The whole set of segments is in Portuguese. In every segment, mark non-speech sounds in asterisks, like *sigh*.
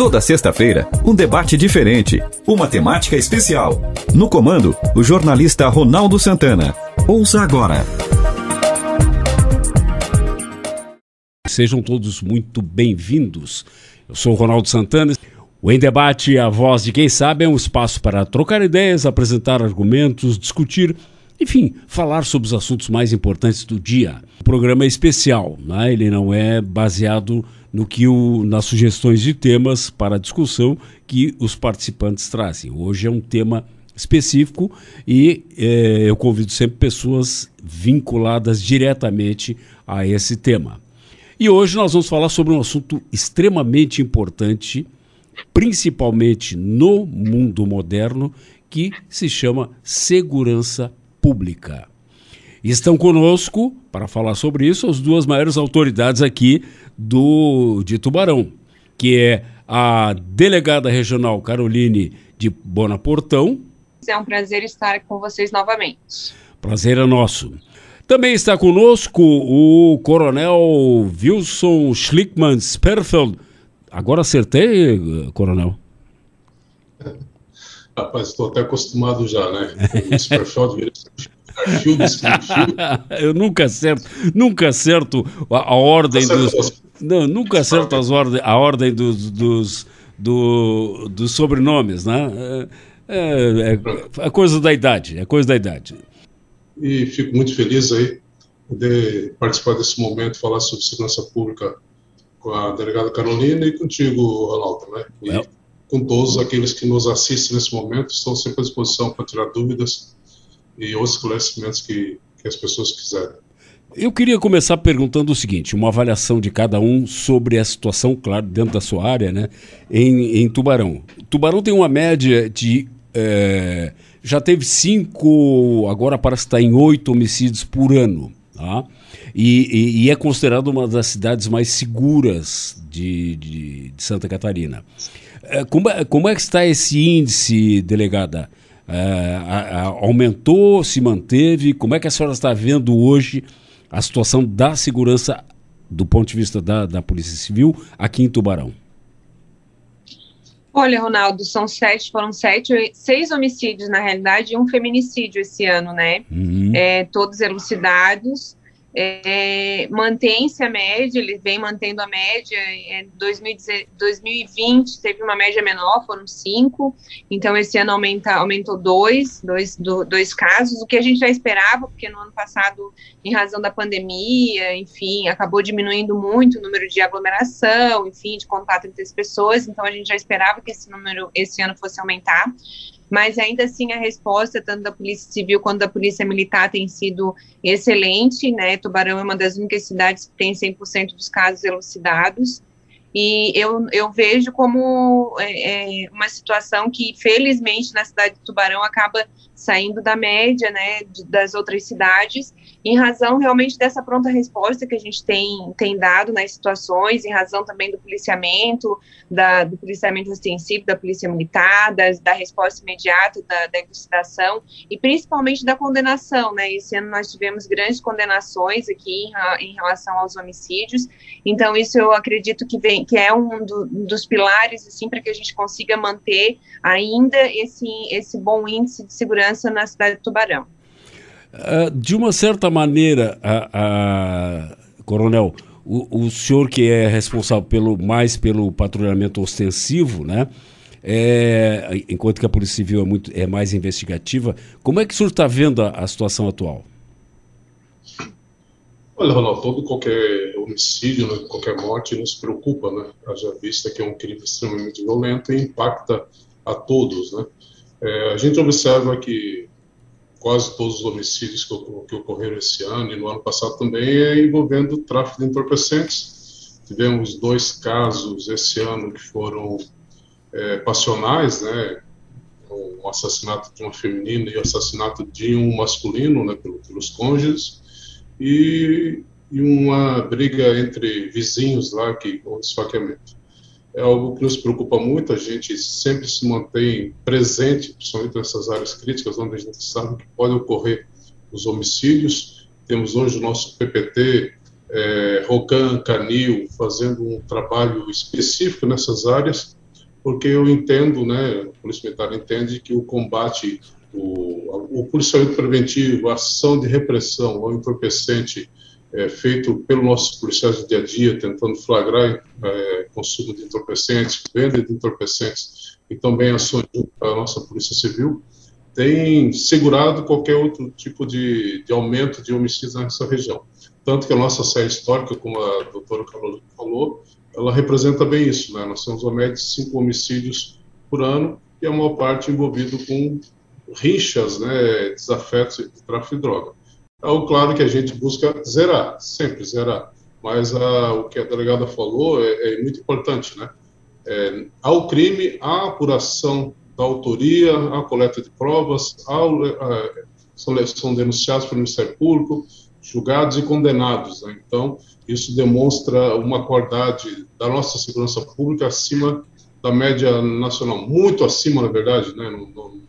Toda sexta-feira, um debate diferente, uma temática especial. No comando, o jornalista Ronaldo Santana. Ouça agora. Sejam todos muito bem-vindos. Eu sou o Ronaldo Santana. O Em Debate, a voz de quem sabe, é um espaço para trocar ideias, apresentar argumentos, discutir, enfim, falar sobre os assuntos mais importantes do dia. O programa é especial, né? ele não é baseado no que o, nas sugestões de temas para discussão que os participantes trazem. Hoje é um tema específico e é, eu convido sempre pessoas vinculadas diretamente a esse tema. E hoje nós vamos falar sobre um assunto extremamente importante, principalmente no mundo moderno, que se chama segurança pública. Estão conosco, para falar sobre isso, as duas maiores autoridades aqui do de Tubarão, que é a delegada regional Caroline de Bonaportão. É um prazer estar com vocês novamente. Prazer é nosso. Também está conosco o coronel Wilson Schlickman Sperfeld. Agora acertei, coronel? Rapaz, estou até acostumado já, né? O Sperfeld *laughs* Eu nunca acerto, nunca acerto a, a ordem dos. Não, nunca acerto as ordem, a ordem dos, dos, do, dos sobrenomes, né? É, é, é, coisa da idade, é coisa da idade. E fico muito feliz aí de participar desse momento, falar sobre segurança pública com a delegada Carolina e contigo, Ronaldo, né? E é. com todos aqueles que nos assistem nesse momento, estou sempre à disposição para tirar dúvidas e outros esclarecimentos que, que as pessoas quiserem. Eu queria começar perguntando o seguinte: uma avaliação de cada um sobre a situação, claro, dentro da sua área, né, em, em Tubarão. Tubarão tem uma média de. É, já teve cinco, agora parece estar em oito homicídios por ano. Tá? E, e, e, é considerado uma das cidades mais seguras de, de, de Santa Catarina. É, como, como é que está esse índice, delegada? É, aumentou, se manteve? Como é que a senhora está vendo hoje a situação da segurança do ponto de vista da, da Polícia Civil aqui em Tubarão? Olha, Ronaldo, são sete, foram sete, seis homicídios na realidade e um feminicídio esse ano, né? Uhum. É, todos elucidados é, mantém-se a média, ele vem mantendo a média. Em 2020 teve uma média menor, foram cinco, então esse ano aumenta, aumentou dois, dois, do, dois casos, o que a gente já esperava, porque no ano passado, em razão da pandemia, enfim, acabou diminuindo muito o número de aglomeração, enfim, de contato entre as pessoas, então a gente já esperava que esse número esse ano fosse aumentar mas ainda assim a resposta tanto da Polícia Civil quanto da Polícia Militar tem sido excelente, né? Tubarão é uma das únicas cidades que tem 100% dos casos elucidados. E eu, eu vejo como é, é, uma situação que, felizmente, na cidade de Tubarão acaba saindo da média, né, de, das outras cidades, em razão realmente dessa pronta resposta que a gente tem, tem dado nas situações, em razão também do policiamento, da, do policiamento ostensivo da polícia militar, da, da resposta imediata da, da e principalmente da condenação, né, esse ano nós tivemos grandes condenações aqui em, em relação aos homicídios, então isso eu acredito que vem, que é um do, dos pilares, assim, para que a gente consiga manter ainda esse, esse bom índice de segurança na cidade de Tubarão. Uh, de uma certa maneira, a, a, Coronel, o, o, senhor que é responsável pelo, mais pelo patrulhamento ostensivo, né? É, enquanto que a Polícia Civil é, muito, é mais investigativa, como é que o senhor está vendo a, a, situação atual? Olha, Ronaldo, todo qualquer homicídio, né, qualquer morte nos preocupa, né? Já vista que é um crime extremamente violento e impacta a todos, né? É, a gente observa que quase todos os homicídios que, que, ocorreram esse ano e no ano passado também é envolvendo tráfico de entorpecentes. Tivemos dois casos esse ano que foram é, passionais, né? O assassinato de uma feminina e o assassinato de um masculino, né, pelos cônjuges, e, e uma briga entre vizinhos lá, que, um esfaqueamento é algo que nos preocupa muito. A gente sempre se mantém presente, principalmente nessas áreas críticas, onde a gente sabe que pode ocorrer os homicídios. Temos hoje o nosso PPT, é, Rocan, Canil, fazendo um trabalho específico nessas áreas. porque eu entendo, né, o Polícia Militar entende que o combate, o, o policiamento preventivo, a ação de repressão ao entorpecente é, feito pelos nossos policiais do dia a dia, tentando flagrar é, consumo de entorpecentes, venda de entorpecentes e também ações da nossa Polícia Civil, tem segurado qualquer outro tipo de, de aumento de homicídios nessa região. Tanto que a nossa série histórica, como a doutora Carolina falou, ela representa bem isso. Né? Nós temos uma média de cinco homicídios por ano e a maior parte envolvido com rixas, né, desafetos de tráfico de droga. Então, claro que a gente busca zerar, sempre zerar. Mas a, o que a delegada falou é, é muito importante, né? É, ao crime, a apuração da autoria, a coleta de provas, a, a, são denunciados pelo Ministério Público, julgados e condenados. Né? Então, isso demonstra uma qualidade da nossa segurança pública acima da média nacional, muito acima, na verdade, né? Não,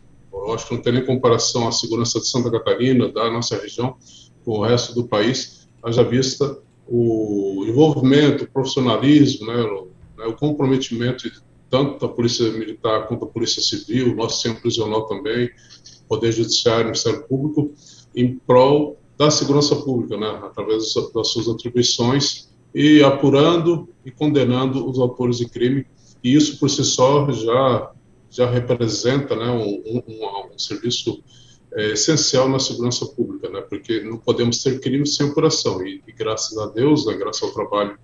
eu acho que não tem nem comparação à segurança de Santa Catarina, da nossa região, com o resto do país, haja vista o envolvimento, o profissionalismo, né, o, né, o comprometimento de tanto da Polícia Militar quanto da Polícia Civil, nosso centro prisional também, Poder Judiciário, Ministério Público, em prol da segurança pública, né, através das suas atribuições e apurando e condenando os autores de crime. E isso por si só já já representa né, um, um, um serviço é, essencial na segurança pública, né, porque não podemos ter crime sem apuração. E, e graças a Deus, né, graças ao trabalho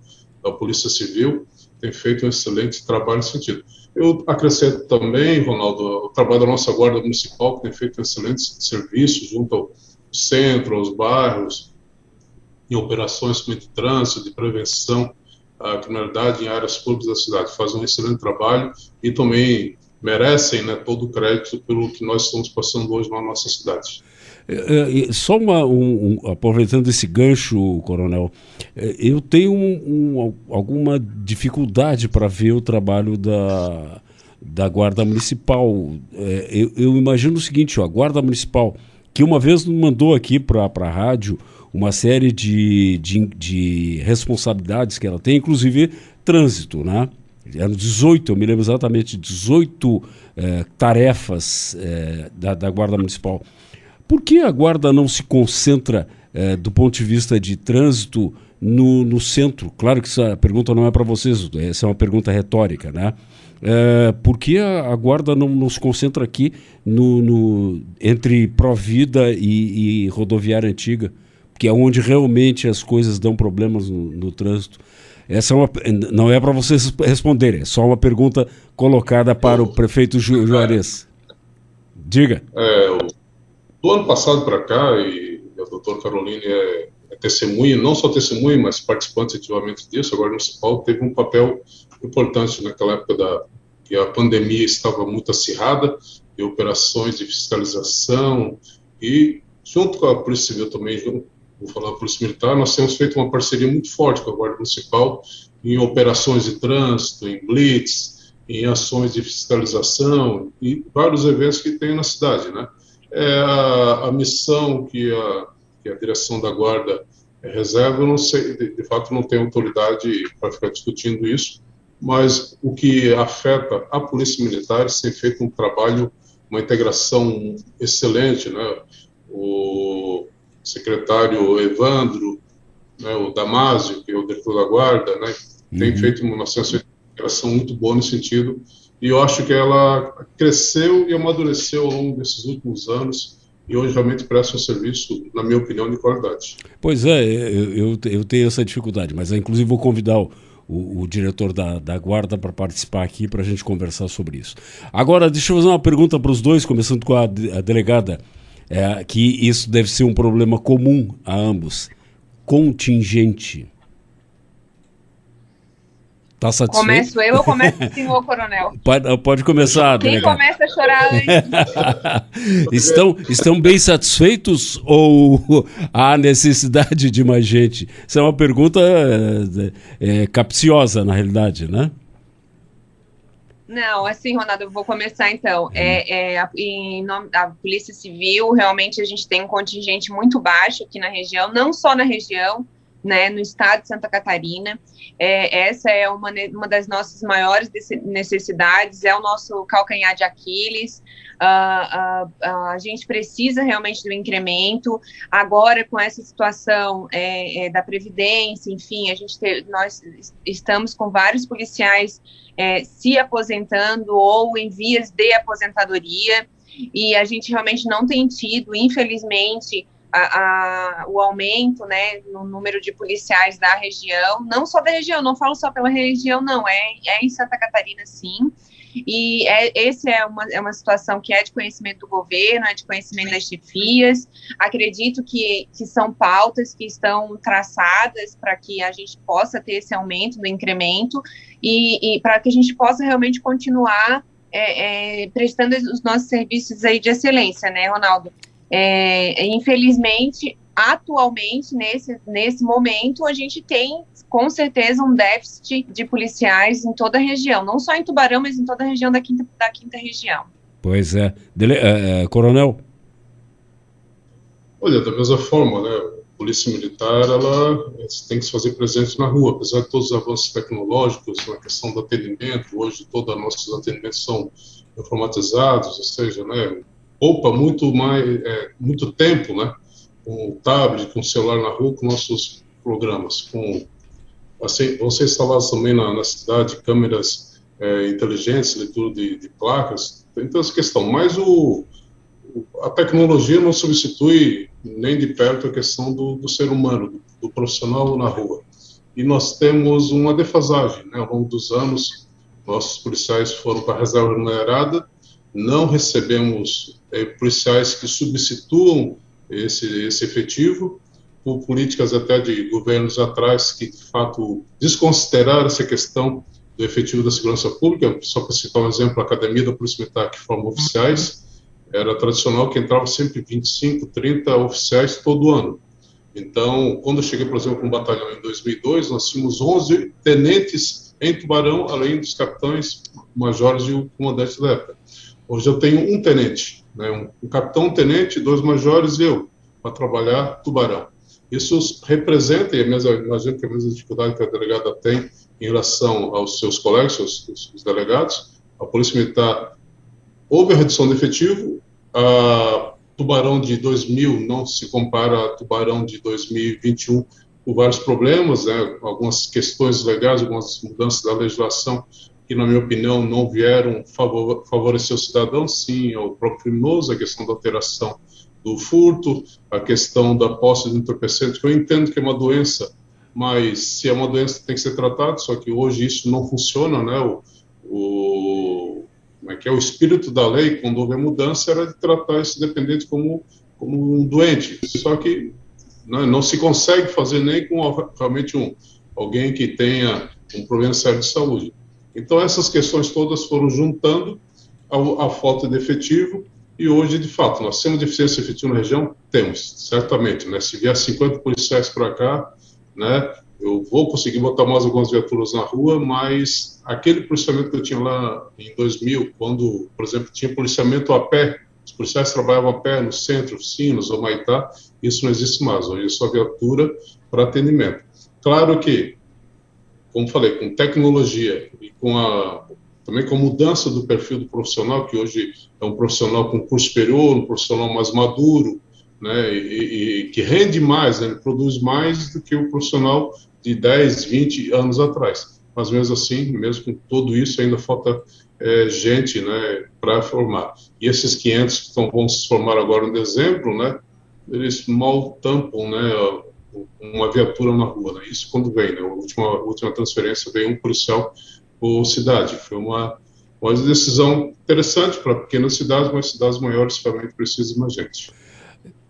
da Polícia Civil, tem feito um excelente trabalho nesse sentido. Eu acrescento também, Ronaldo, o trabalho da nossa Guarda Municipal, que tem feito um excelente serviço junto ao centro, aos bairros, em operações de trânsito, de prevenção à criminalidade em áreas públicas da cidade. Faz um excelente trabalho e também merecem né, todo o crédito pelo que nós estamos passando hoje na nossa cidade. É, é, só uma, um, um, aproveitando esse gancho, Coronel, é, eu tenho um, alguma dificuldade para ver o trabalho da, da Guarda Municipal. Eu, eu, imagino o seguinte: ó, a Guarda Municipal, que uma vez mandou aqui para a rádio uma série de, de, de responsabilidades que ela tem, inclusive trânsito, né? Eram 18, eu me lembro exatamente, 18 eh, tarefas eh, da, da, Guarda Municipal. Por que a Guarda não se concentra, eh, do ponto de vista de trânsito, no, no centro? Claro que essa pergunta não é para vocês, essa é uma pergunta retórica, né? por que a, a, Guarda não, não, se concentra aqui no, no entre Provida e, e Rodoviária Antiga? Que é onde realmente as coisas dão problemas no, no trânsito. Essa é uma, não é para vocês responderem, é só uma pergunta colocada para o prefeito Ju, Juarez. Diga. É, do ano passado para cá, e a doutora Caroline é, é testemunha, não só testemunha, mas participante ativamente disso, agora municipal, teve um papel importante naquela época da que a pandemia estava muito acirrada, e operações de fiscalização, e junto com a Polícia Civil também, vou falar da Polícia Militar, nós temos feito uma parceria muito forte com a Guarda Municipal em operações de trânsito, em blitz, em ações de fiscalização e vários eventos que tem na cidade, né? É a, a missão que a, que a direção da Guarda reserva, eu não sei, de, de fato não tenho autoridade para ficar discutindo isso, mas o que afeta a Polícia Militar é tem feito um trabalho, uma integração excelente, né? O, secretário Evandro, né, o Damásio, que é o diretor da guarda, né, tem uhum. feito uma integração muito boa nesse sentido, e eu acho que ela cresceu e amadureceu ao longo desses últimos anos, e hoje realmente presta um serviço, na minha opinião, de qualidade. Pois é, eu, eu, eu tenho essa dificuldade, mas inclusive vou convidar o, o, o, diretor da, da guarda para participar aqui para a gente conversar sobre isso. Agora, deixa eu fazer uma pergunta para os dois, começando com a, a delegada é, que isso deve ser um problema comum a ambos. Contingente. Tá satisfeito? Começo eu ou começa o senhor coronel? *laughs* Pode, pode começar, Quem delegado. começa a chorar antes? *laughs* estão, estão bem satisfeitos ou *laughs* há necessidade de mais gente? Isso é uma pergunta é, capciosa, na realidade, né? Não, assim, Ronaldo, eu vou começar então. Uhum. É, é, em nome da Polícia Civil, realmente a gente tem um contingente muito baixo aqui na região, não só na região, né, no estado de Santa Catarina. É, essa é uma, uma das nossas maiores necessidades, é o nosso calcanhar de Aquiles. Uh, uh, uh, a gente precisa realmente do incremento. Agora, com essa situação é, é, da Previdência, enfim, a gente te, nós estamos com vários policiais é, se aposentando ou em vias de aposentadoria, e a gente realmente não tem tido, infelizmente, a, o aumento né, no número de policiais da região, não só da região, não falo só pela região, não, é, é em Santa Catarina, sim. E é, esse é uma, é uma situação que é de conhecimento do governo, é de conhecimento das chefias. Acredito que, que são pautas que estão traçadas para que a gente possa ter esse aumento do incremento e, e para que a gente possa realmente continuar é, é, prestando os nossos serviços aí de excelência, né, Ronaldo? É, infelizmente, atualmente, nesse, nesse momento, a gente tem com certeza um déficit de policiais em toda a região, não só em Tubarão, mas em toda a região da quinta, da quinta região. Pois é. Dele, é, é coronel? Olha, da mesma forma, né? A Polícia Militar ela tem que se fazer presente na rua, apesar de todos os avanços tecnológicos na questão do atendimento. Hoje, todos os nossos atendimentos são informatizados, ou seja, né, poupa muito mais, é, muito tempo, né? Com o tablet, com o celular na rua, com nossos programas. Com, assim, vão ser também na, na cidade câmeras é, inteligentes, leitura de, de, placas. Tem essa questão. Mas o, a tecnologia não substitui nem de perto a questão do, do ser humano, do, do, profissional na rua. E nós temos uma defasagem, né? Ao longo dos anos, nossos policiais foram para a reserva remunerada não recebemos é, policiais que substituam esse, esse efetivo, por políticas até de governos atrás que, de fato, desconsideraram essa questão do efetivo da segurança pública. Só para citar um exemplo, a Academia da Polícia Militar, que forma oficiais, era tradicional que entravam sempre 25, 30 oficiais todo ano. Então, quando eu cheguei, por exemplo, no batalhão em 2002, nós tínhamos 11 tenentes em Tubarão, além dos capitães, majores e o comandante da época. Hoje eu tenho um tenente, né, um, um capitão, um tenente, dois majores e eu, para trabalhar Tubarão. Isso representa, e imagino que a mesma dificuldade que a delegada tem em relação aos seus colegas, os, os delegados, a Polícia Militar houve a redução de efetivo, a Tubarão de 2000 não se compara a Tubarão de 2021 por vários problemas, né, algumas questões legais, algumas mudanças da legislação que, na minha opinião, não vieram favor, favorecer o cidadão, sim, o próprio criminoso, a questão da alteração do furto, a questão da posse de entorpecente, que eu entendo que é uma doença, mas se é uma doença tem que ser tratada, só que hoje isso não funciona, né? O, o, como é que é? o espírito da lei, quando houve a mudança, era de tratar esse dependente como, como um doente, só que né, não se consegue fazer nem com realmente um, alguém que tenha um problema sério de saúde. Então, essas questões todas foram juntando a, falta de efetivo e hoje, de fato, nós temos deficiência efetiva na região? Temos, certamente. Né? Se vier 50 policiais para cá, né, eu vou conseguir botar mais algumas viaturas na rua, mas aquele policiamento que eu tinha lá em 2000, quando, por exemplo, tinha policiamento a pé, os policiais trabalhavam a pé no centro, oficinas ou Maitá, isso não existe mais. Hoje é só viatura para atendimento. Claro que como falei, com tecnologia e com a também com a mudança do perfil do profissional, que hoje é um profissional com curso superior, um profissional mais maduro, né, e, e que rende mais, né, produz mais do que o profissional de 10, 20 anos atrás. Mas mesmo assim, mesmo com tudo isso, ainda falta é, gente né, para formar. E esses 500 que estão, vão se formar agora em dezembro, né, eles mal tampam né, uma viatura na rua. Né? Isso quando vem, né? a, última, última transferência veio um policial por cidade. Foi uma, uma decisão interessante para pequenas cidades, mas cidades maiores realmente precisam de mais gente.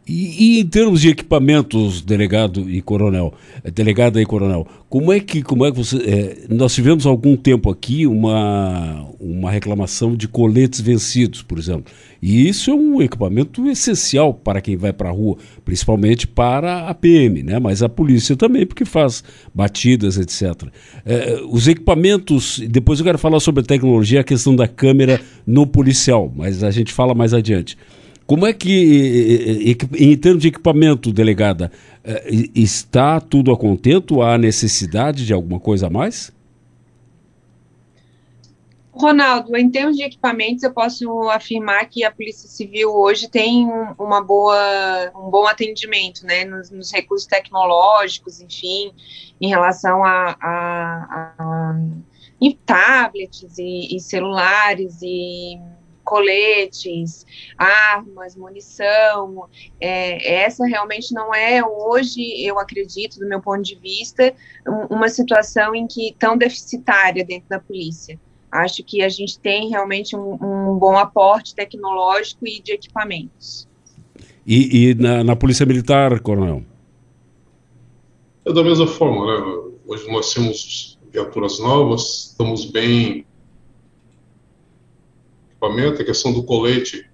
E, e, em termos de equipamentos, delegado e coronel, eh, delegada e coronel, como é que, como é que você. É, nós tivemos há algum tempo aqui uma, uma reclamação de coletes vencidos, por exemplo. E isso é um equipamento essencial para quem vai para a rua, principalmente para a PM, né? mas a polícia também, porque faz batidas, etc. É, os equipamentos, depois eu quero falar sobre a tecnologia, a questão da câmera no policial, mas a gente fala mais adiante Como é que, em termos de equipamento, delegada, está tudo a contento? Há necessidade de alguma coisa a mais? Ronaldo, em termos de equipamentos, eu posso afirmar que a Polícia Civil hoje tem uma boa, um bom atendimento, né, nos, nos recursos tecnológicos, enfim, em relação a, a, a em tablets e, e celulares e coletes, armas, munição. É, essa realmente não é hoje, eu acredito, do meu ponto de vista, uma situação em que tão deficitária dentro da polícia. Acho que a gente tem realmente um, um bom aporte tecnológico e de equipamentos. E, e na, na, Polícia Militar, Coronel? É da mesma forma, né? Hoje nós temos viaturas novas, estamos bem equipamento, a questão do colete,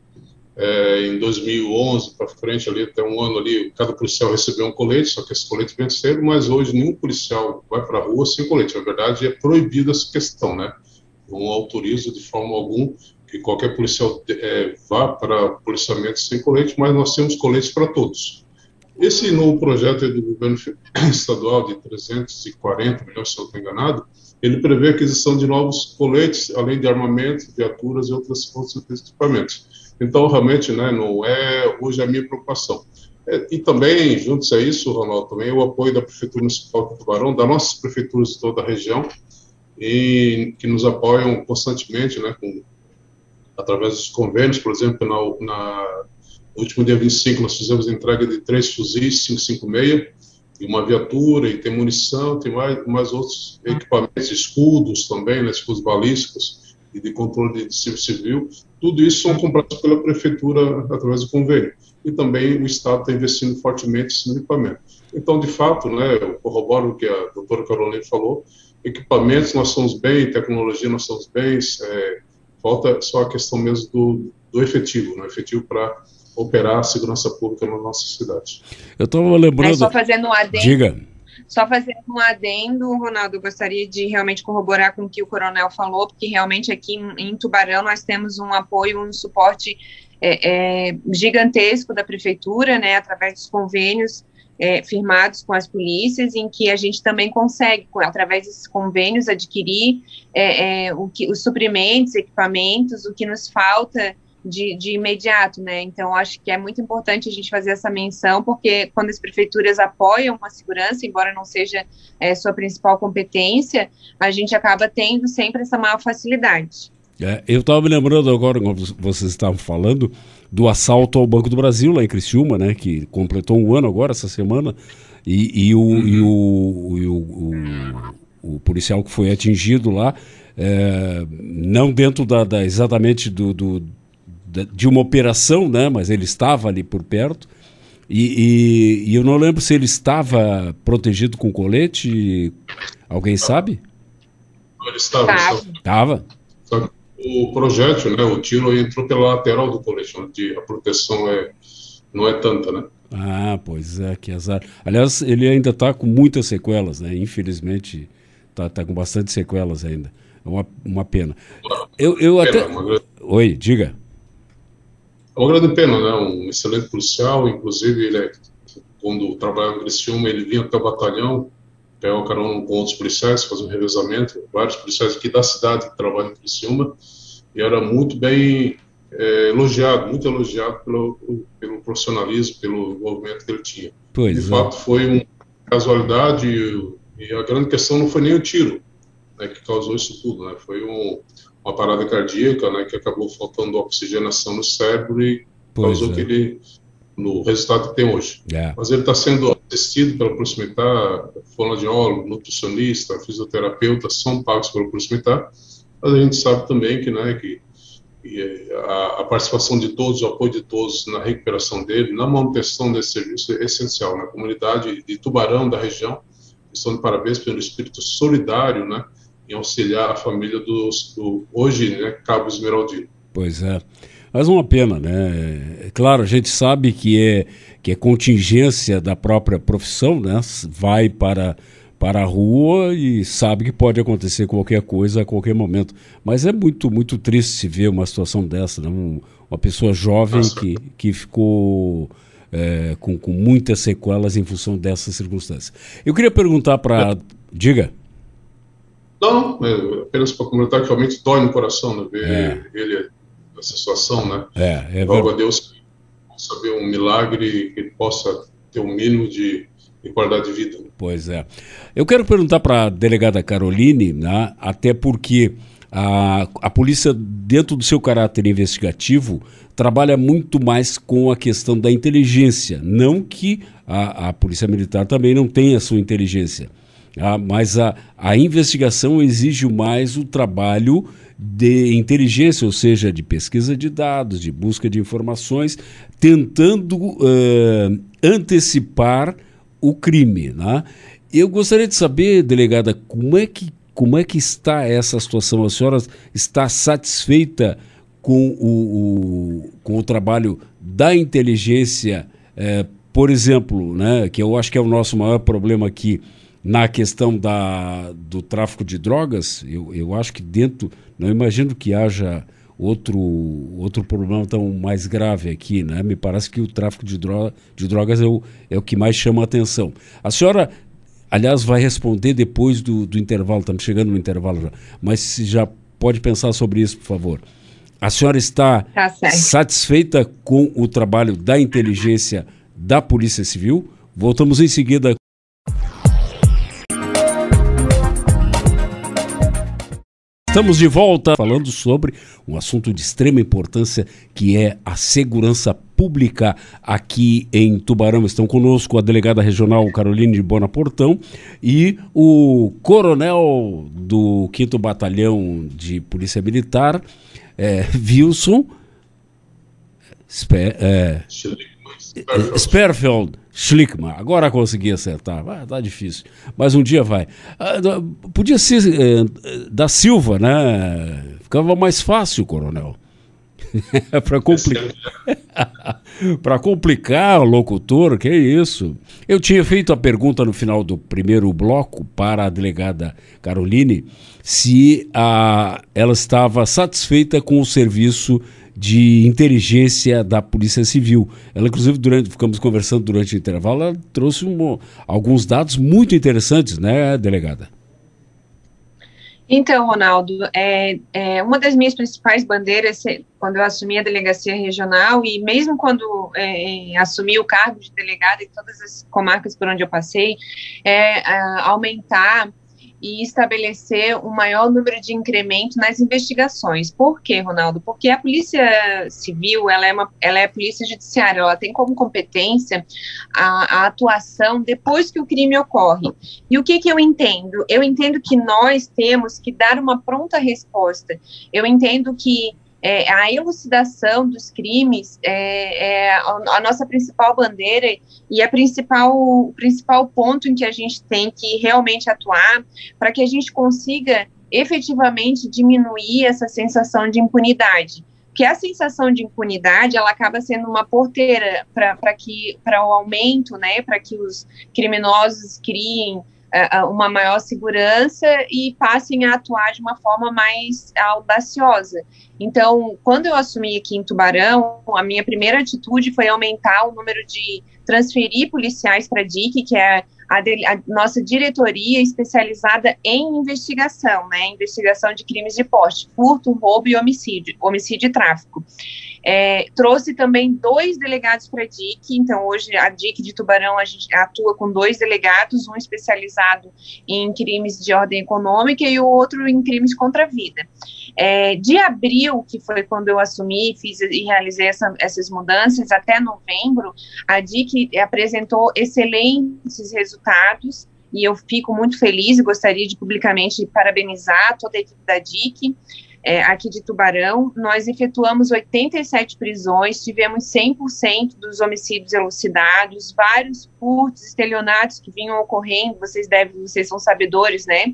é, em 2011 para frente, ali até um ano ali, cada policial recebeu um colete, só que esse colete venceram, mas hoje nenhum policial vai para a rua sem colete. Na verdade, é proibida essa questão, né? não autorizo de forma alguma que qualquer policial é, vá para policiamento sem colete, mas nós temos coletes para todos. Esse novo projeto do governo *coughs* estadual de 340 milhões, se eu estou enganado, ele prevê a aquisição de novos coletes, além de armamentos, viaturas e outras, outros equipamentos. Então, realmente, né, não é hoje a minha preocupação. É, e também, juntos a isso, Ronaldo, também o apoio da Prefeitura Municipal de Tubarão, das nossas prefeituras de toda a região, e que nos apoiam constantemente, né, com, através dos convênios, por exemplo, na, na, no último dia 25 nós fizemos a entrega de três fuzis 556 e uma viatura, e tem munição, tem mais, mais outros equipamentos, escudos também, né, escudos balísticos e de controle de civil tudo isso são comprados pela prefeitura através do convênio. E também o Estado está investindo fortemente nesse equipamento. Então, de fato, né, eu corroboro o que a doutora Carolina falou, equipamentos nós somos bem, tecnologia nós somos bem, é, falta só a questão mesmo do, do efetivo, né, efetivo para operar a segurança pública na nossa cidade. Eu estou lembrando... É só fazendo um adendo. Diga. Só fazendo um adendo, Ronaldo, eu gostaria de realmente corroborar com o que o coronel falou, porque realmente aqui em Tubarão nós temos um apoio, um suporte é, é, gigantesco da prefeitura, né, através dos convênios é, firmados com as polícias, em que a gente também consegue, através desses convênios, adquirir é, é, o que, os suprimentos, equipamentos, o que nos falta de, de, imediato, né? Então, acho que é muito importante a gente fazer essa menção, porque quando as prefeituras apoiam a segurança, embora não seja é, sua principal competência, a gente acaba tendo sempre essa maior facilidade. É, eu estava me lembrando agora, quando vocês estavam falando, do assalto ao Banco do Brasil, lá em Criciúma, né, que completou um ano agora, essa semana, e, e, o, uhum. e, o, e o, o, o, policial que foi atingido lá, é, não dentro da, da exatamente do, do de uma operação, né, mas ele estava ali por perto, e, e, eu não lembro se ele estava protegido com colete, alguém sabe? Ele estava. Estava o projétil, né, o tiro entrou pela lateral do colete, onde a proteção é, não é tanta, né? Ah, pois é, que azar. Aliás, ele ainda está com muitas sequelas, né? Infelizmente, está tá com bastante sequelas ainda. É uma, uma pena. Eu, eu pena, até... Grande... Oi, diga. É uma grande pena, né? Um excelente policial, inclusive ele é, quando trabalhava em Criciúma, ele vinha até o batalhão, pegava carona com outros policiais, fazia um revezamento, vários policiais aqui da cidade que trabalham em Criciúma, e era muito bem é, elogiado, muito elogiado pelo, pelo profissionalismo, pelo envolvimento que ele tinha. Pois de é. fato, foi uma casualidade e, e, a grande questão não foi nem o tiro né, que causou isso tudo, né? foi um, uma parada cardíaca né, que acabou faltando oxigenação no cérebro e pois causou é. que ele no resultado que tem hoje. É. Mas ele está sendo assistido pela Polícia Militar, fonoaudiólogo, nutricionista, fisioterapeuta, são pagos pela Polícia Militar, mas a gente sabe também que, né, que, que a, a, participação de todos, o apoio de todos na recuperação dele, na manutenção desse serviço é essencial. Na né? comunidade de Tubarão, da região, estão de parabéns pelo espírito solidário, né, em auxiliar a família dos, do, hoje, né, Cabo Esmeraldino. Pois é. Mas uma pena, né? É claro, a gente sabe que é, que é contingência da própria profissão, né? Vai para, para a rua e sabe que pode acontecer qualquer coisa a qualquer momento. Mas é muito, muito triste se ver uma situação dessa, né? Um, uma pessoa jovem que, que ficou é, com, com muitas sequelas em função dessas circunstâncias. Eu queria perguntar para. Diga. Não, é, apenas para comentar que realmente dói no coração né, ver é. ele nessa situação, né? É, é Logo a Deus possa ver um milagre que ele possa ter um mínimo de, de qualidade de vida. Pois é. Eu quero perguntar para a delegada Caroline, né, até porque a, a polícia, dentro do seu caráter investigativo, trabalha muito mais com a questão da inteligência. Não que a, a Polícia Militar também não tenha sua inteligência, ah, mas a, a investigação exige mais o trabalho de inteligência, ou seja, de pesquisa de dados, de busca de informações, tentando uh, antecipar o crime. Né? Eu gostaria de saber, delegada, como é que como é que está essa situação? A senhora está satisfeita com o, o com o trabalho da inteligência, é, por exemplo, né, que eu acho que é o nosso maior problema aqui na questão da, do tráfico de drogas? Eu, eu acho que dentro, não imagino que haja outro, outro problema tão mais grave aqui, né? Me parece que o tráfico de, droga, de drogas é o, é o que mais chama a atenção. A senhora Aliás, vai responder depois do, do intervalo, estamos chegando no intervalo já. Mas se já pode pensar sobre isso, por favor. A senhora está tá satisfeita com o trabalho da inteligência da Polícia Civil? Voltamos em seguida. Estamos de volta falando sobre um assunto de extrema importância que é a segurança pública aqui em Tubarão. Estão conosco a delegada regional Caroline de Bonaportão e o coronel do 5 Batalhão de Polícia Militar, é, Wilson Sper, é, Sperfeld Schlickman. Agora consegui acertar. Vai, tá difícil. Mas um dia vai. Ah, podia ser é, da Silva, né? Ficava mais fácil, coronel. *laughs* para complicar. *laughs* para complicar o locutor, que é isso. Eu tinha feito a pergunta no final do primeiro bloco para a delegada Caroline se a, ela estava satisfeita com o serviço de inteligência da Polícia Civil. Ela, inclusive, durante, ficamos conversando durante o intervalo, ela trouxe um, alguns dados muito interessantes, né, delegada? Então, Ronaldo, é, é, uma das minhas principais bandeiras quando eu assumi a delegacia regional e mesmo quando é, é assumi o cargo de delegada em todas as comarcas por onde eu passei, é, é aumentar e estabelecer um maior número de incremento nas investigações. Por quê, Ronaldo? Porque a Polícia Civil, ela é, uma, ela é Polícia Judiciária, ela tem como competência a, a atuação depois que o crime ocorre. E o que, que eu entendo? Eu entendo que nós temos que dar uma pronta resposta. Eu entendo que é, a elucidação dos crimes é, é, a nossa principal bandeira e a principal, o principal ponto em que a gente tem que realmente atuar para que a gente consiga efetivamente diminuir essa sensação de impunidade. Porque a sensação de impunidade ela acaba sendo uma porteira para que para o aumento, né, para que os criminosos criem uma maior segurança e passem a atuar de uma forma mais audaciosa. Então, quando eu assumi aqui em Tubarão, a minha primeira atitude foi aumentar o número de transferir policiais para a DIC, que é a, a, nossa diretoria especializada em investigação, né, investigação de crimes de porte, furto, roubo e homicídio, homicídio e tráfico. É, trouxe também dois delegados para a DIC, então hoje a DIC de Tubarão a gente atua com dois delegados, um especializado em crimes de ordem econômica e o outro em crimes contra a vida. É, de abril, que foi quando eu assumi fiz e realizei essa, essas mudanças, até novembro, a DIC apresentou excelentes resultados e eu fico muito feliz e gostaria de publicamente parabenizar toda a equipe da DIC. É, aqui de Tubarão, nós efetuamos 87 prisões, tivemos 100% dos homicídios elucidados, vários furtos, estelionatos que vinham ocorrendo, vocês devem, vocês são sabedores, né?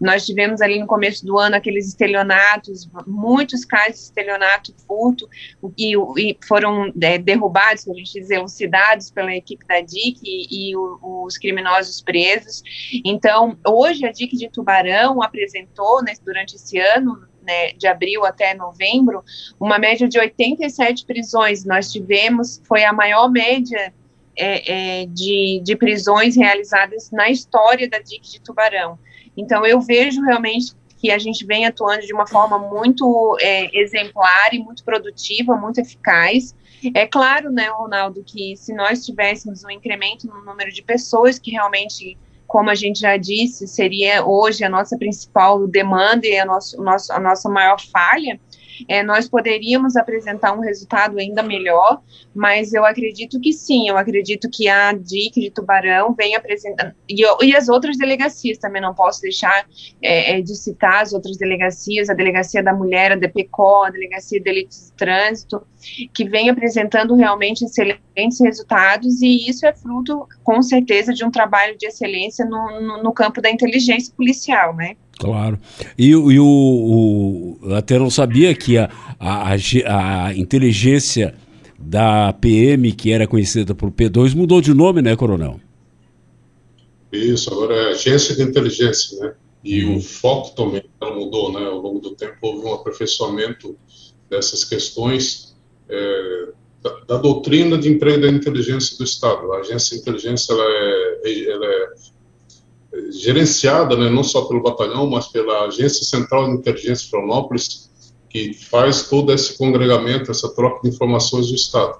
Nós tivemos ali no começo do ano aqueles estelionatos, muitos casos de estelionato, furto, e, e foram é, derrubados, a gente diz, elucidados pela equipe da DIC e, e o, os criminosos presos. Então, hoje a DIC de Tubarão apresentou, né, durante esse ano, né, de abril até novembro, uma média de 87 prisões. Nós tivemos, foi a maior média é, é, de, de prisões realizadas na história da DIC de Tubarão. Então, eu vejo realmente que a gente vem atuando de uma forma muito é, exemplar e muito produtiva, muito eficaz. É claro, né, Ronaldo, que se nós tivéssemos um incremento no número de pessoas que realmente como a gente já disse, seria hoje a nossa principal demanda e a, nosso, a nossa maior falha, é, nós poderíamos apresentar um resultado ainda melhor, mas eu acredito que sim, eu acredito que a DIC de Tubarão vem apresentando, e, e as outras delegacias também, não posso deixar é, é, de citar as outras delegacias, a Delegacia da Mulher, a DPCO, a Delegacia de Delitos de Trânsito, que vem apresentando realmente excelentes resultados, e isso é fruto, com certeza, de um trabalho de excelência no, no, no campo da inteligência policial, né? Claro. E, e o, o, até não sabia que a, a, a, inteligência da PM, que era conhecida por P2, mudou de nome, né, Coronel? Isso, agora é Agência de Inteligência, né? E uhum. o foco também mudou, né? Ao longo do tempo houve um aperfeiçoamento dessas questões é, da, da, doutrina de emprego da inteligência do Estado. A agência de inteligência ela é, ela é gerenciada né, não só pelo batalhão, mas pela Agência Central de Inteligência de Florianópolis, que faz todo esse congregamento, essa troca de informações do Estado.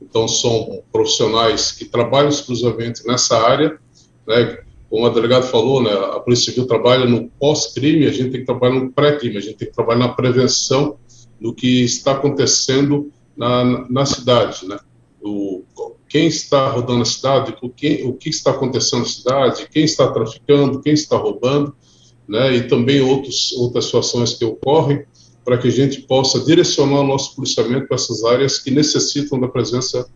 Então, são profissionais que trabalham exclusivamente nessa área, né, como a delegada falou, né, a Polícia Civil trabalha no pós-crime, a gente tem que trabalhar no pré-crime, a gente tem que trabalhar na prevenção do que está acontecendo na, na cidade, né, o, quem está rodando a cidade, o que, o que está acontecendo na cidade, quem está traficando, quem está roubando, né, e também outros, outras situações que ocorrem, para que a gente possa direcionar o nosso policiamento para essas áreas que necessitam da presença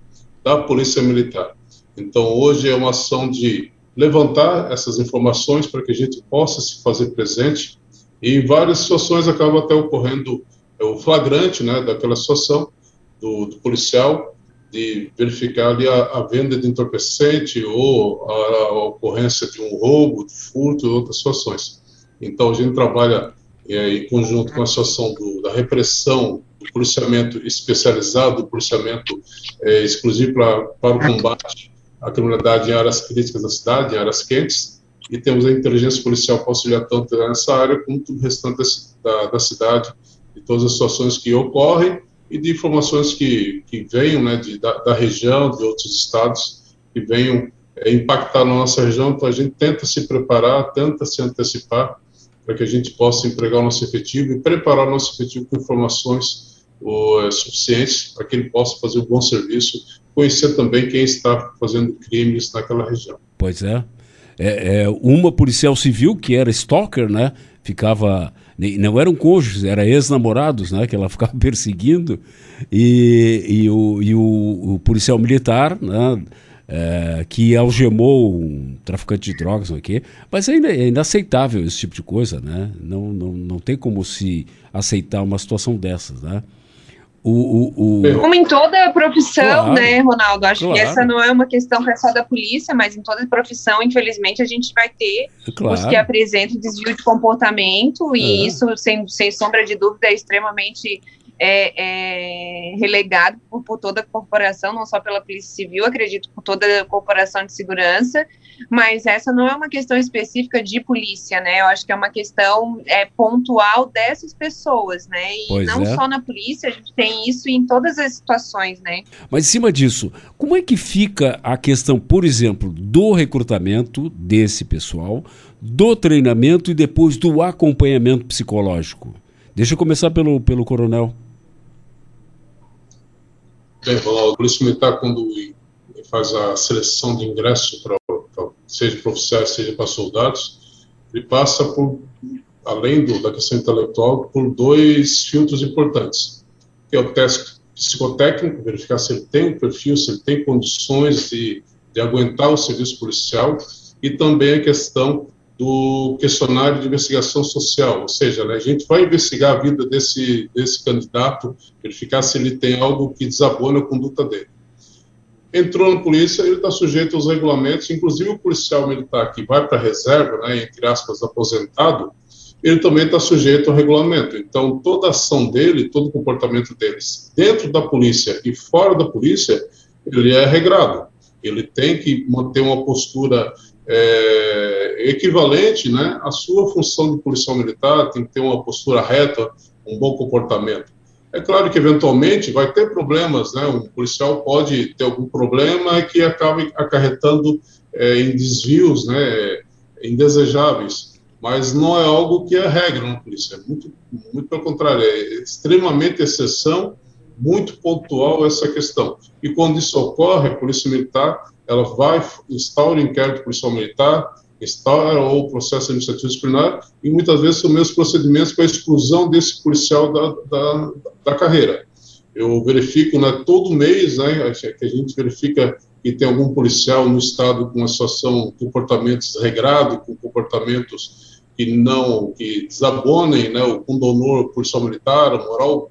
da Polícia Militar. Então, hoje é uma ação de levantar essas informações para que a gente possa se fazer presente, e em várias situações acaba até ocorrendo o flagrante né, daquela situação do, do policial, de verificar ali a, a, venda de entorpecente ou a, a, ocorrência de um roubo, de furto e outras situações. Então, a gente trabalha é, em conjunto com a situação do, da repressão, do policiamento especializado, do policiamento é, exclusivo pra, para o combate à criminalidade em áreas críticas da cidade, em áreas quentes, e temos a inteligência policial para auxiliar tanto nessa área como o restante da, da cidade, e todas as situações que ocorrem e de informações que, que venham né, de, da, da, região, de outros estados, que venham é, impactar na nossa região. Então, a gente tenta se preparar, tenta se antecipar para que a gente possa empregar o nosso efetivo e preparar o nosso efetivo com informações o, é, suficientes para que ele possa fazer um bom serviço, conhecer também quem está fazendo crimes naquela região. Pois é. é, é uma policial civil que era stalker, né? Ficava não eram cônjuges, eram ex-namorados, né, que ela *laughs* ficava perseguindo, e, e, o, e o, o policial militar, né, é, que algemou um traficante de drogas, não é mas é, é inaceitável esse tipo de coisa, né? Não, não, não tem como se aceitar uma situação dessas, né? O, o, o... Como em toda profissão, claro, né, Ronaldo? Acho claro. que essa não é uma questão que é só da polícia, mas em toda profissão, infelizmente, a gente vai ter claro. os que apresentam desvio de comportamento, e é. isso, sem, sem sombra de dúvida, é extremamente é, é relegado por, por, toda a corporação, não só pela Polícia Civil, acredito por toda a corporação de segurança, mas essa não é uma questão específica de polícia, né? Eu acho que é uma questão é, pontual dessas pessoas, né? E pois não é. só na polícia, a gente tem isso em todas as situações, né? Mas em cima disso, como é que fica a questão, por exemplo, do recrutamento desse pessoal, do treinamento e depois do acompanhamento psicológico? Deixa eu começar pelo, pelo coronel. O Polícia Militar, quando faz a seleção de ingresso para seja para oficiais, seja para soldados, ele passa por além do, da questão intelectual, por dois filtros importantes, que é o teste psicotécnico, verificar se ele tem o perfil, se ele tem condições de, de aguentar o serviço policial, e também a questão do questionário de investigação social, ou seja, né, a gente vai investigar a vida desse, desse candidato, verificar se ele tem algo que desabona a conduta dele. Entrou na polícia, ele está sujeito aos regulamentos, inclusive o policial militar que vai para a reserva, né, entre aspas, aposentado, ele também está sujeito ao regulamento. Então, toda ação dele, todo comportamento deles, dentro da polícia e fora da polícia, ele é regrado. Ele tem que manter uma postura é, equivalente né, à sua função de policial militar, tem que ter uma postura reta, um bom comportamento. É claro que, eventualmente, vai ter problemas, né? Um policial pode ter algum problema que acabe acarretando é, em desvios, né? Indesejáveis. Mas não é algo que é regra na polícia. É muito, muito pelo contrário, é extremamente exceção, muito pontual essa questão. E quando isso ocorre, a Polícia Militar ela vai instaura o inquérito policial militar, instaura o processo administrativo disciplinar e muitas vezes são mesmos procedimentos para a exclusão desse policial da, da, da carreira. Eu verifico né, todo mês, né, que a gente verifica que tem algum policial no estado com uma situação, comportamentos desregrado, com comportamentos que não, que desabonem né, o condonor policial militar, a moral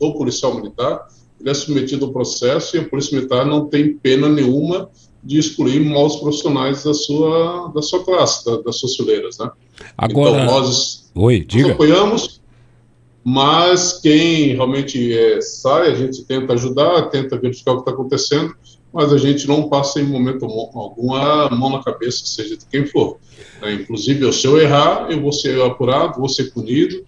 do policial militar, ele é submetido ao processo e a Polícia Militar não tem pena nenhuma de excluir maus profissionais da sua, da sua classe, da, das suas fileiras, né? Agora... Então, nós, Oi, diga. nós apoiamos, mas quem realmente é, sai, a gente tenta ajudar, tenta verificar o que está acontecendo, mas a gente não passa em momento algum a mão na cabeça, seja de quem for. Né? Inclusive, se eu errar, eu vou ser apurado, vou ser punido,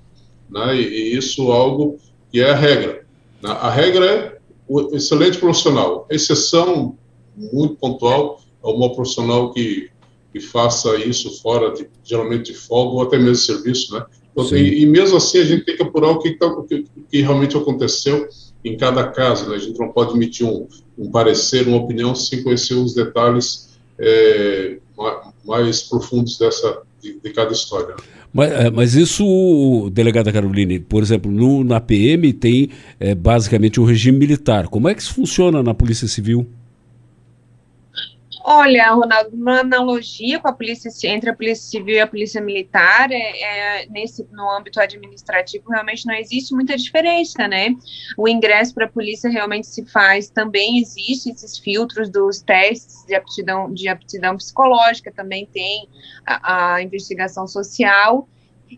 né? e, e isso é algo que é a regra. A regra é o excelente profissional. A exceção muito pontual é uma profissional que, que faça isso fora, de, geralmente de folga ou até mesmo serviço, né? Então, e, e, mesmo assim a gente tem que apurar o que, tá, o que, que realmente aconteceu em cada caso, né? A gente não pode emitir um, um parecer, uma opinião sem conhecer os detalhes é, mais profundos dessa de, de cada história. Mas, é, mas isso, delegada Caroline, por exemplo, no, na PM tem é, basicamente o regime militar. Como é que isso funciona na Polícia Civil? Olha, Ronaldo, uma analogia com a polícia entre a polícia civil e a polícia militar é, é, nesse no âmbito administrativo realmente não existe muita diferença, né? O ingresso para a polícia realmente se faz, também existe esses filtros dos testes de aptidão de aptidão psicológica, também tem a, a investigação social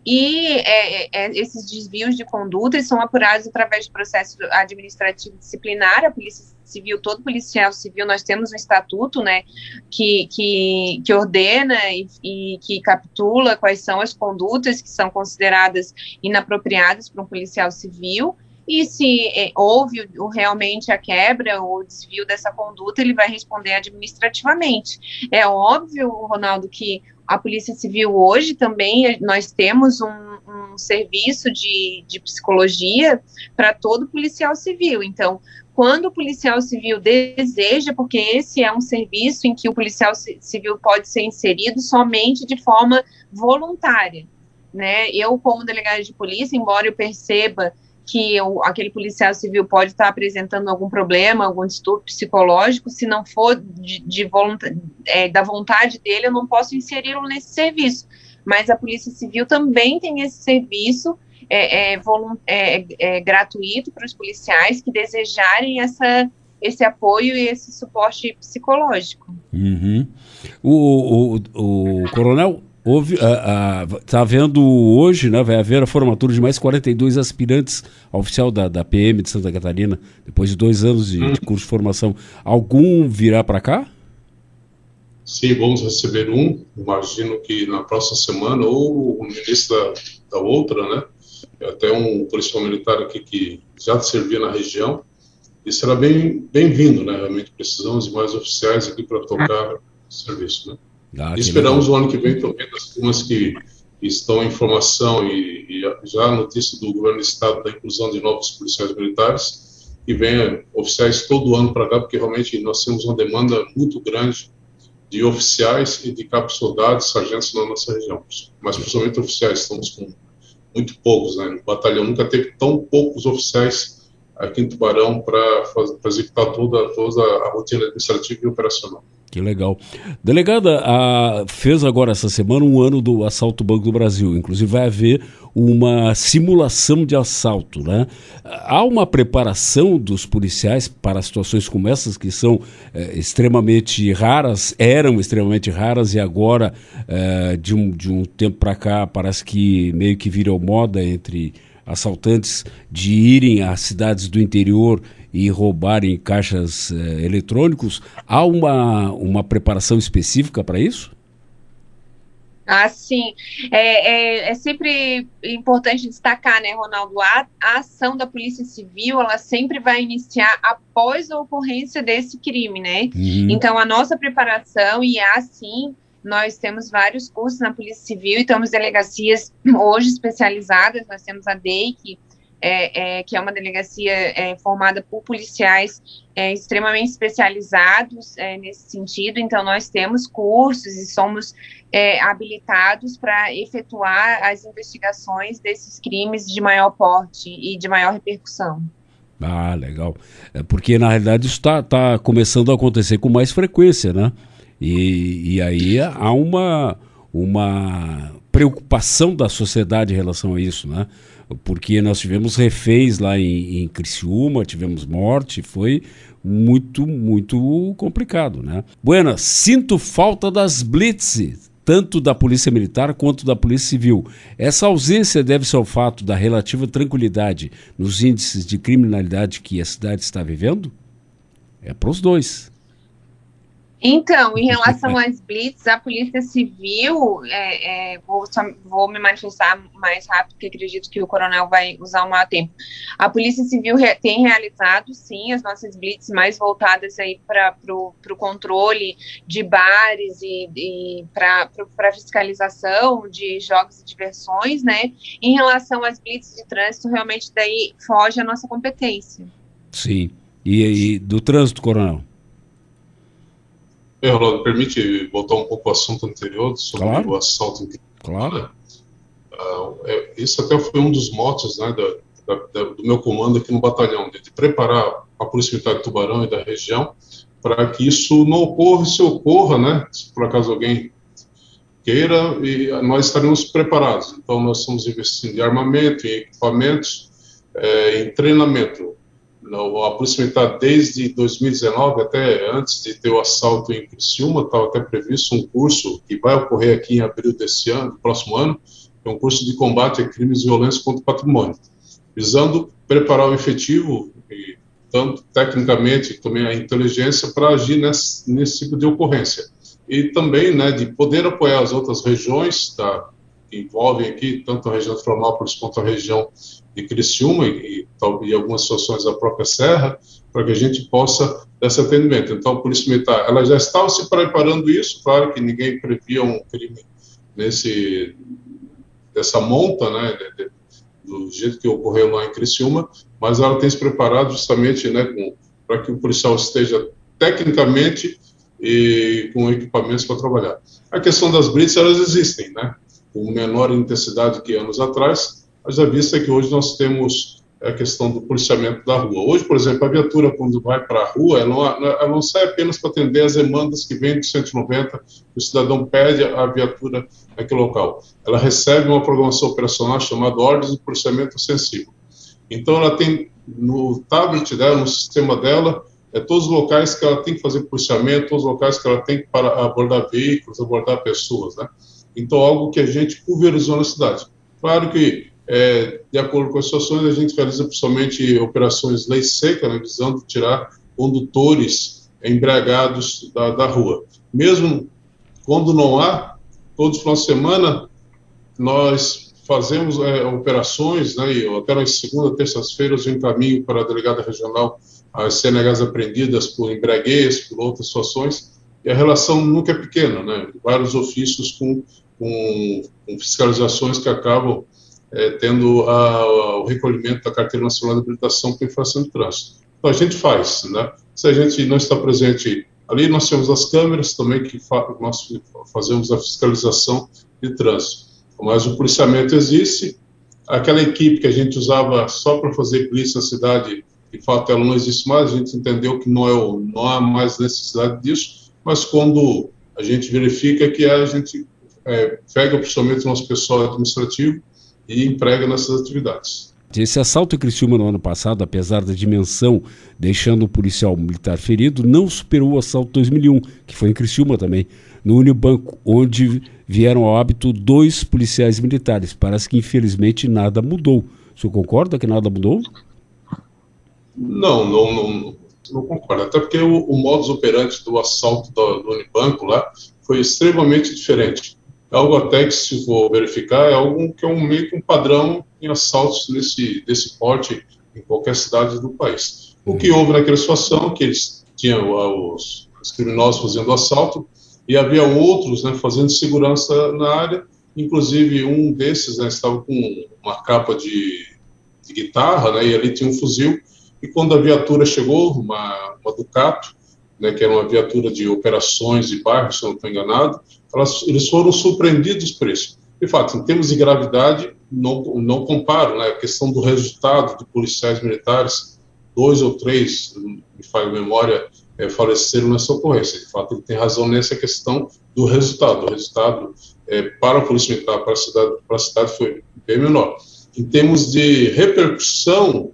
e é, é, é esses desvios de conduta são apurados através de processo administrativo disciplinar. A polícia civil, todo policial civil, nós temos um estatuto, né, que, que, que ordena e, e que capitula quais são as condutas que são consideradas inapropriadas para um policial civil, e se é, houve realmente a quebra ou desvio dessa conduta, ele vai responder administrativamente. É óbvio, Ronaldo, que a Polícia Civil hoje também nós temos um, um serviço de, de psicologia para todo policial civil. Então, quando o policial civil deseja, porque esse é um serviço em que o policial civil pode ser inserido somente de forma voluntária, né? Eu, como delegada de polícia, embora eu perceba que eu, aquele policial civil pode estar apresentando algum problema, algum distúrbio psicológico, se não for de, de é, da vontade dele, eu não posso inseri-lo nesse serviço. Mas a Polícia Civil também tem esse serviço é, é, é, é gratuito para os policiais que desejarem essa, esse apoio e esse suporte psicológico. Uhum. O, o, o coronel, houve, está havendo hoje, né, vai haver a formatura de mais 42 aspirantes oficial da, da PM de Santa Catarina, depois de dois anos de, de curso de formação. Algum virá para cá? Sim, vamos receber um, imagino que na próxima semana, ou o ministro da, da outra, né? Até um policial militar aqui que já servia na região, e será bem bem-vindo, né? Realmente precisamos de mais oficiais aqui para tocar o serviço, né? Ah, e esperamos legal. o ano que vem também das turmas que estão em formação e, e, já a notícia do governo do estado da inclusão de novos policiais militares, que venha oficiais todo ano para cá, porque realmente nós temos uma demanda muito grande de oficiais e de cabos soldados, sargentos na nossa região, mas principalmente oficiais, estamos com muito poucos, né? O batalhão nunca teve tão poucos oficiais aqui em Tubarão para executar toda, toda a rotina administrativa e operacional. Que legal. Delegada, a, fez agora essa semana um ano do assalto Banco do Brasil. Inclusive vai haver uma simulação de assalto, né? Há uma preparação dos policiais para situações como essas que são é, extremamente raras, eram extremamente raras e agora é, de, um, de um tempo para cá parece que meio que virou moda entre assaltantes de irem às cidades do interior e roubarem caixas eh, eletrônicos, há uma, uma preparação específica para isso? Ah, sim. É, é, é, sempre importante destacar, né, Ronaldo? A, a, ação da Polícia Civil, ela sempre vai iniciar após a ocorrência desse crime, né? Uhum. Então, a nossa preparação, e assim, nós temos vários cursos na Polícia Civil e temos delegacias hoje especializadas, nós temos a DEI, que é, é, que é uma delegacia é, formada por policiais é, extremamente especializados é, nesse sentido. Então, nós temos cursos e somos é, habilitados para efetuar as investigações desses crimes de maior porte e de maior repercussão. Ah, legal. É porque, na realidade, isso está tá começando a acontecer com mais frequência, né? E, e aí há uma, uma preocupação da sociedade em relação a isso, né? porque nós tivemos reféns lá em, em Criciúma, tivemos morte, foi muito, muito complicado, né? Buena, sinto falta das blitz, tanto da Polícia Militar quanto da Polícia Civil. Essa ausência deve-se ao fato da relativa tranquilidade nos índices de criminalidade que a cidade está vivendo? É para os dois. Então, em relação às blitz, a Polícia Civil, é, é, vou, só, vou, me manifestar mais rápido, porque acredito que o coronel vai usar o maior tempo. A Polícia Civil re, tem realizado, sim, as nossas blitz mais voltadas aí para o controle de bares e, e para fiscalização de jogos e diversões, né? Em relação às blitz de trânsito, realmente daí foge a nossa competência. Sim. E, e do trânsito, coronel? É, Rolando, permite voltar um pouco ao assunto anterior sobre claro. o assalto em Claro. Uh, é, isso até foi um dos motos né, da, da, do meu comando aqui no batalhão, de, de, preparar a Polícia Militar de Tubarão e da região para que isso não ocorra, se ocorra, né, se por acaso alguém queira, e nós estaremos preparados. Então, nós estamos investindo em armamento, em equipamentos, é, em treinamento a Polícia Militar, desde 2019, até antes de ter o assalto em Criciúma, estava até previsto um curso que vai ocorrer aqui em abril desse ano, do próximo ano, é um curso de combate a crimes e violência contra o patrimônio, visando preparar o efetivo, e, tanto tecnicamente também a inteligência, para agir nesse, nesse tipo de ocorrência. E também né, de poder apoiar as outras regiões da, que envolvem aqui, tanto a região de Florianópolis quanto a região de Criciúma e, e, algumas situações da própria Serra, para que a gente possa dar esse atendimento. Então, a Polícia Militar, ela já estava se preparando isso, claro que ninguém previa um crime nesse, dessa monta, né, de, de, do jeito que ocorreu lá em Criciúma, mas ela tem se preparado justamente né, para que o policial esteja tecnicamente e com equipamentos para trabalhar. A questão das blitz, elas existem, né, com menor intensidade que anos atrás, mas a vista é que hoje nós temos a questão do policiamento da rua. Hoje, por exemplo, a viatura, quando vai para a rua, ela não, sai apenas para atender as demandas que vêm do 190, que o cidadão pede a viatura naquele local. Ela recebe uma programação operacional chamada Ordens de Policiamento Sensível. Então, ela tem no tablet dela, no sistema dela, é todos os locais que ela tem que fazer policiamento, todos os locais que ela tem que para abordar veículos, abordar pessoas, né? Então, algo que a gente pulverizou na cidade. Claro que é, de acordo com as situações, a gente realiza principalmente operações lei seca, né, visando tirar condutores embriagados da, da rua. Mesmo quando não há, todos os finais de semana, nós fazemos é, operações, né, e até nas segunda, terças-feiras eu encaminho para a delegada regional as CNHs apreendidas por embriaguez, por outras situações, e a relação nunca é pequena, né, vários ofícios com, com, com fiscalizações que acabam é, tendo a, a, o recolhimento da Carteira Nacional de Habilitação para infração de trânsito. Então, a gente faz, né? Se a gente não está presente Ali nós temos as câmeras também que fa nós fazemos a fiscalização de trânsito. Mas o policiamento existe. Aquela equipe que a gente usava só para fazer polícia na cidade, de fato ela não existe mais. A gente entendeu que não, é, não há mais necessidade disso. Mas quando a gente verifica que a gente é, pega principalmente o nosso pessoal administrativo e emprega nessas atividades. Esse assalto em Criciúma no ano passado, apesar da dimensão, deixando o policial militar ferido, não superou o assalto 2001, que foi em Criciúma também, no Unibanco, onde vieram ao hábito dois policiais militares. Parece que, infelizmente, nada mudou. O senhor concorda que nada mudou? Não, não, não, não concordo. Até porque o, o modus operandi do assalto do, do Unibanco lá foi extremamente diferente. É algo até que, se for verificar, é algo que é um meio que um padrão em assaltos desse, desse porte em qualquer cidade do país. O que houve naquela situação, que eles tinham os, os criminosos fazendo assalto, e havia outros né, fazendo segurança na área, inclusive um desses né, estava com uma capa de, de guitarra, né, e ali tinha um fuzil, e quando a viatura chegou, uma, uma Ducato, né, que era uma viatura de operações de bairro, se eu não estou enganado, elas, eles foram surpreendidos por isso. De fato, em termos de gravidade, não, não comparo, né, a questão do resultado de policiais militares, dois ou três, me falha memória, é, faleceram nessa ocorrência. De fato, ele tem razão nessa questão do resultado. O resultado é, para a Polícia Militar, para a, cidade, para a cidade, foi bem menor. Em termos de repercussão,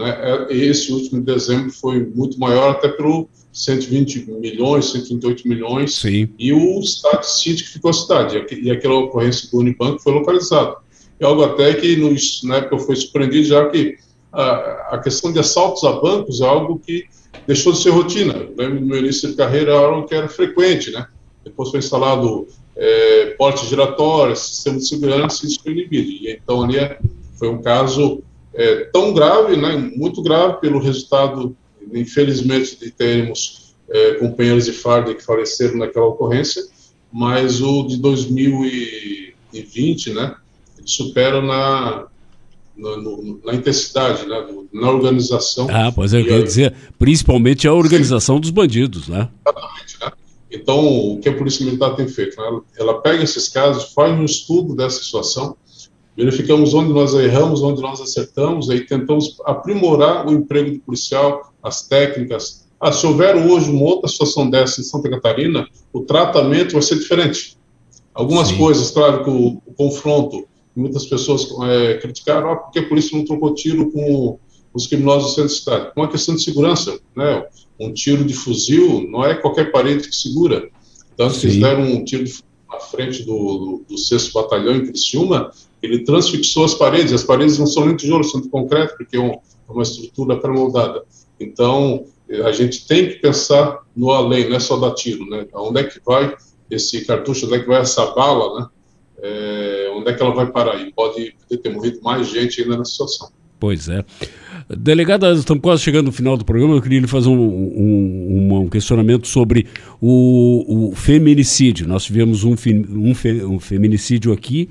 né, é, esse último dezembro foi muito maior, até pelo 120 milhões, 128 milhões, Sim. e o estado de sítio que ficou a cidade, e aquela ocorrência do Unibanco foi localizada. É algo até que nos, na época foi surpreendido, já que a, a, questão de assaltos a bancos é algo que deixou de ser rotina. Eu lembro no meu início de carreira, era algo que era frequente, né? Depois foi instalado é, porte giratório, sistema de segurança, e isso foi inibido. E então ali é, foi um caso é, tão grave, né, muito grave pelo resultado, infelizmente, de termos é, companheiros de farda que faleceram naquela ocorrência, mas o de 2020, né, supera na, na, no, na intensidade, né, na organização. Ah, pois é, eu queria dizer, principalmente a organização sim. dos bandidos, né? Exatamente, né? Então, o que a Polícia Militar tem feito? Né? Ela, ela pega esses casos, faz um estudo dessa situação, verificamos onde nós erramos, onde nós acertamos, aí tentamos aprimorar o emprego do policial, as técnicas. Ah, se houver hoje uma outra situação dessa em Santa Catarina, o tratamento vai ser diferente. Algumas Sim. coisas, claro que o, o confronto, muitas pessoas é, criticaram, ah, porque a polícia não trocou tiro com os criminosos do centro da cidade. Com a questão de segurança, né? Um tiro de fuzil não é qualquer parede que segura. Tanto que eles deram um tiro de na frente do, do, do 6 Batalhão em Criciúma, ele transfixou as paredes, as paredes não são nem tijolo, são de concreto, porque é, é uma estrutura pré-moldada. Então, a gente tem que pensar no além, não é só dar tiro, né? Onde é que vai esse cartucho, onde é que vai essa bala, né? É, onde é que ela vai parar? E pode ter morrido mais gente ainda nessa situação. Pois é. Delegada, estamos quase chegando no final do programa. Eu queria lhe fazer um, um, um questionamento sobre o, o, feminicídio. Nós tivemos um, um, um feminicídio aqui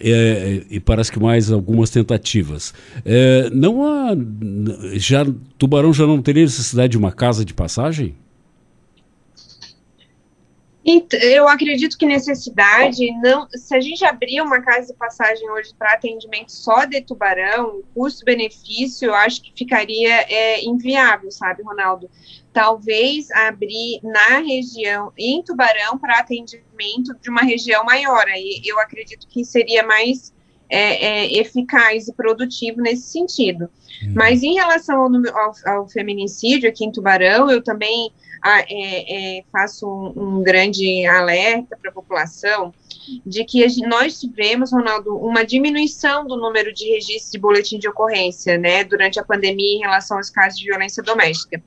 é, e parece que mais algumas tentativas. É, não há. Já, Tubarão já não teria necessidade de uma casa de passagem? Eu acredito que necessidade não. Se a gente abrir uma casa de passagem hoje para atendimento só de tubarão, custo-benefício, eu acho que ficaria é, inviável, sabe, Ronaldo? Talvez abrir na região, em Tubarão, para atendimento de uma região maior. Aí eu acredito que seria mais é, é, eficaz e produtivo nesse sentido. Hum. Mas em relação ao, ao, ao, feminicídio aqui em Tubarão, eu também a, é, é, faço um, um, grande alerta para a população de que gente, nós tivemos, Ronaldo, uma diminuição do número de registros de boletim de ocorrência, né, durante a pandemia em relação aos casos de violência doméstica.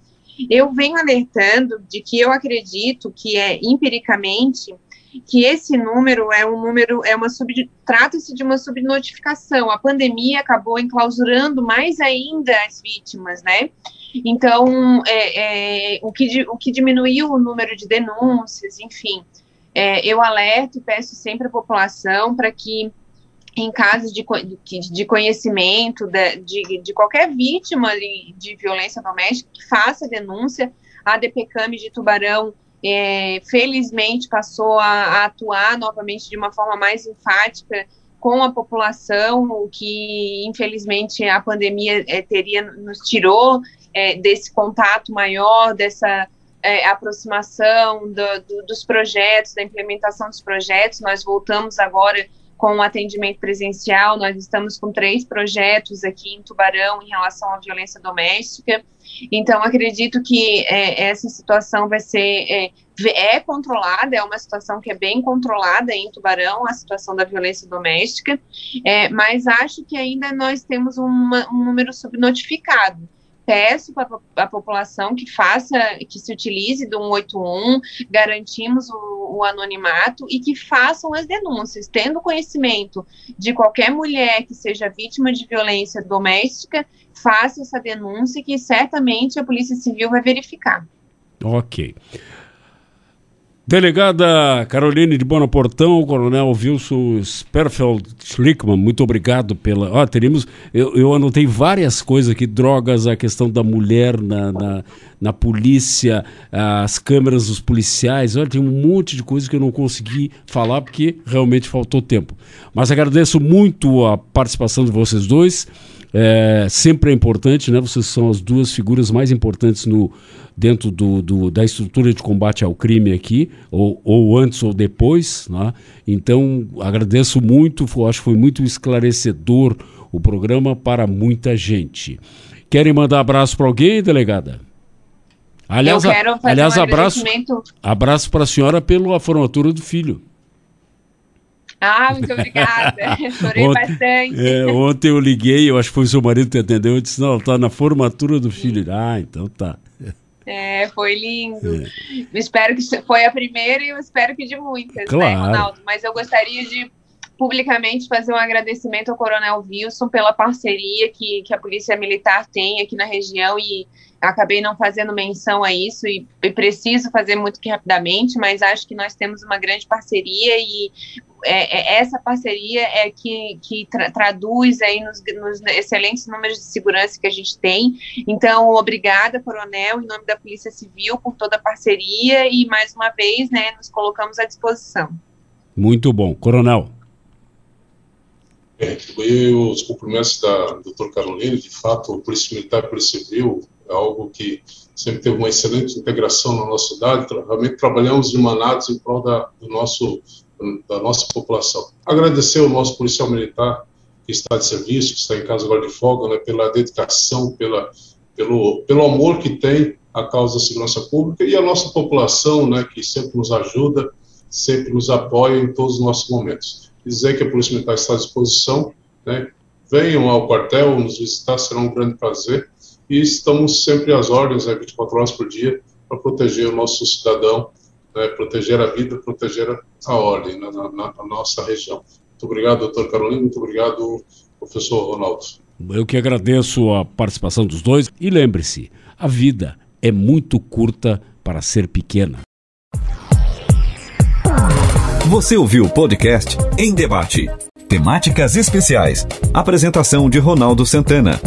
Eu venho alertando de que eu acredito que é empiricamente que esse número é um número, é uma sub, trata-se de uma subnotificação. A pandemia acabou enclausurando mais ainda as vítimas, né? Então, é, é, o, que, o que diminuiu o número de denúncias, enfim. É, eu alerto e peço sempre à população para que, em casos de, de conhecimento de, de, de qualquer vítima de, violência doméstica, que faça denúncia. A DPCAM de Tubarão é, felizmente passou a, a, atuar novamente de uma forma mais enfática com a população, o que infelizmente a pandemia é, teria nos tirou é, desse contato maior, dessa é, aproximação do, do, dos projetos, da implementação dos projetos. Nós voltamos agora com o atendimento presencial. Nós estamos com três projetos aqui em Tubarão em relação à violência doméstica. Então, acredito que é, essa situação vai ser é, é, controlada, é uma situação que é bem controlada em Tubarão, a situação da violência doméstica, é, mas acho que ainda nós temos uma, um número subnotificado peço para a população que faça, que se utilize do 181, garantimos o, o, anonimato e que façam as denúncias, tendo conhecimento de qualquer mulher que seja vítima de violência doméstica, faça essa denúncia que certamente a Polícia Civil vai verificar. Ok. Delegada Caroline de Bonaportão, Coronel Wilson Sperfeld Schlickman, muito obrigado pela. Ó, teríamos. Eu, eu, anotei várias coisas aqui: drogas, a questão da mulher na, na, na, polícia, as câmeras dos policiais. Olha, tem um monte de coisas que eu não consegui falar porque realmente faltou tempo. Mas agradeço muito a participação de vocês dois. É, sempre é importante, né? Vocês são as duas figuras mais importantes no, dentro do, do, da estrutura de combate ao crime aqui, ou, ou antes ou depois. Né? Então, agradeço muito, acho que foi muito esclarecedor o programa para muita gente. Querem mandar abraço para alguém, delegada? Aliás, Eu quero fazer aliás, um abraço, abraço para a senhora pela formatura do filho. Ah, muito obrigada. *laughs* Chorei ontem, bastante. É, ontem eu liguei, eu acho que foi o seu marido que atendeu, eu disse, não, está na formatura do filho. Ah, então tá. É, foi lindo. É. Espero que foi a primeira e eu espero que de muitas, né, claro. né, Ronaldo? Mas eu gostaria de publicamente fazer um agradecimento ao Coronel Wilson pela parceria que, que a Polícia Militar tem aqui na região e acabei não fazendo menção a isso e, e, preciso fazer muito que rapidamente, mas acho que nós temos uma grande parceria e é, é, essa parceria é que, que tra traduz aí nos, nos, excelentes números de segurança que a gente tem. Então, obrigada, Coronel, em nome da Polícia Civil, por toda a parceria e mais uma vez, né, nos colocamos à disposição. Muito bom, Coronel. É, atribuir os cumprimentos da doutora Carolina, de fato, o Polícia Militar e Polícia Civil é algo que sempre teve uma excelente integração na nossa cidade, realmente trabalhamos de manados em prol da, do nosso, da nossa população. Agradecer ao nosso policial militar que está de serviço, que está em casa agora de folga, né, pela dedicação, pela, pelo, pelo amor que tem à causa da segurança pública e a nossa população, né, que sempre nos ajuda, sempre nos apoia em todos os nossos momentos. Dizer que a Polícia Militar está à disposição, né, venham ao quartel nos visitar, será um grande prazer e estamos sempre às ordens, né, 24 horas por dia, para proteger o nosso cidadão, né, proteger a vida, proteger a ordem na, na, na, nossa região. Muito obrigado, doutor Carolina, muito obrigado, professor Ronaldo. Eu que agradeço a participação dos dois e lembre-se, a vida é muito curta para ser pequena. Você ouviu o podcast Em Debate. Temáticas especiais. Apresentação de Ronaldo Santana.